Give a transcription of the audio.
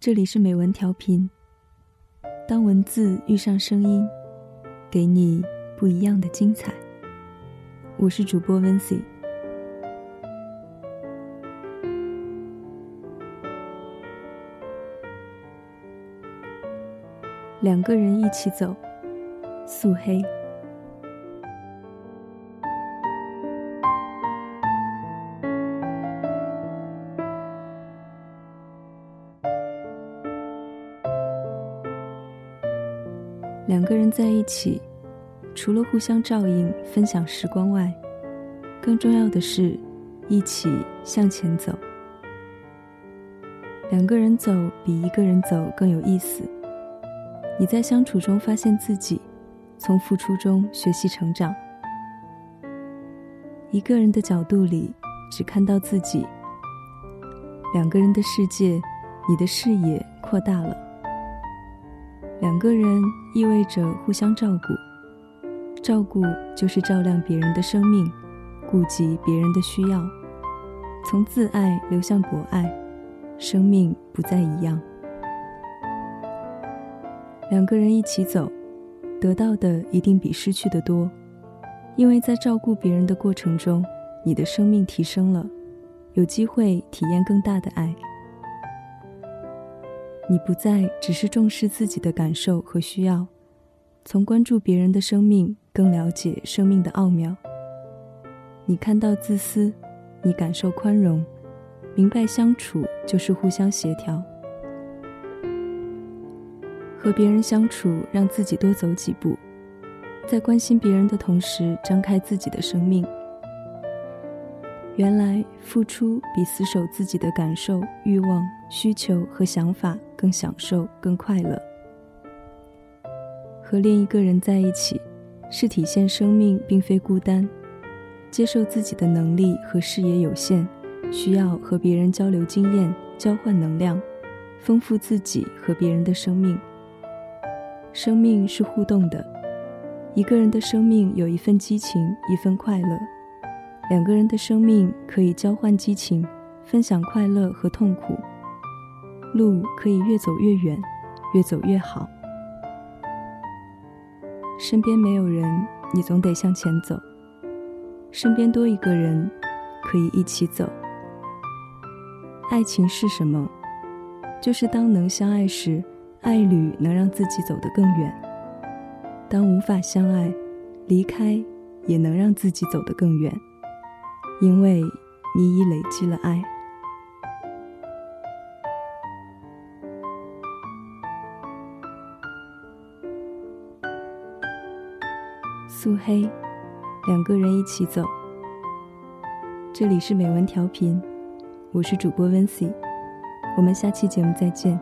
这里是美文调频。当文字遇上声音，给你不一样的精彩。我是主播温 y 两个人一起走，素黑。两个人在一起，除了互相照应、分享时光外，更重要的是一起向前走。两个人走比一个人走更有意思。你在相处中发现自己，从付出中学习成长。一个人的角度里只看到自己，两个人的世界，你的视野扩大了。两个人意味着互相照顾，照顾就是照亮别人的生命，顾及别人的需要，从自爱流向博爱，生命不再一样。两个人一起走，得到的一定比失去的多，因为在照顾别人的过程中，你的生命提升了，有机会体验更大的爱。你不再只是重视自己的感受和需要，从关注别人的生命，更了解生命的奥妙。你看到自私，你感受宽容，明白相处就是互相协调。和别人相处，让自己多走几步，在关心别人的同时，张开自己的生命。原来付出比死守自己的感受、欲望、需求和想法。更享受，更快乐。和另一个人在一起，是体现生命并非孤单，接受自己的能力和视野有限，需要和别人交流经验，交换能量，丰富自己和别人的生命。生命是互动的，一个人的生命有一份激情，一份快乐；两个人的生命可以交换激情，分享快乐和痛苦。路可以越走越远，越走越好。身边没有人，你总得向前走；身边多一个人，可以一起走。爱情是什么？就是当能相爱时，爱侣能让自己走得更远；当无法相爱，离开也能让自己走得更远，因为你已累积了爱。素黑，两个人一起走。这里是美文调频，我是主播温 y 我们下期节目再见。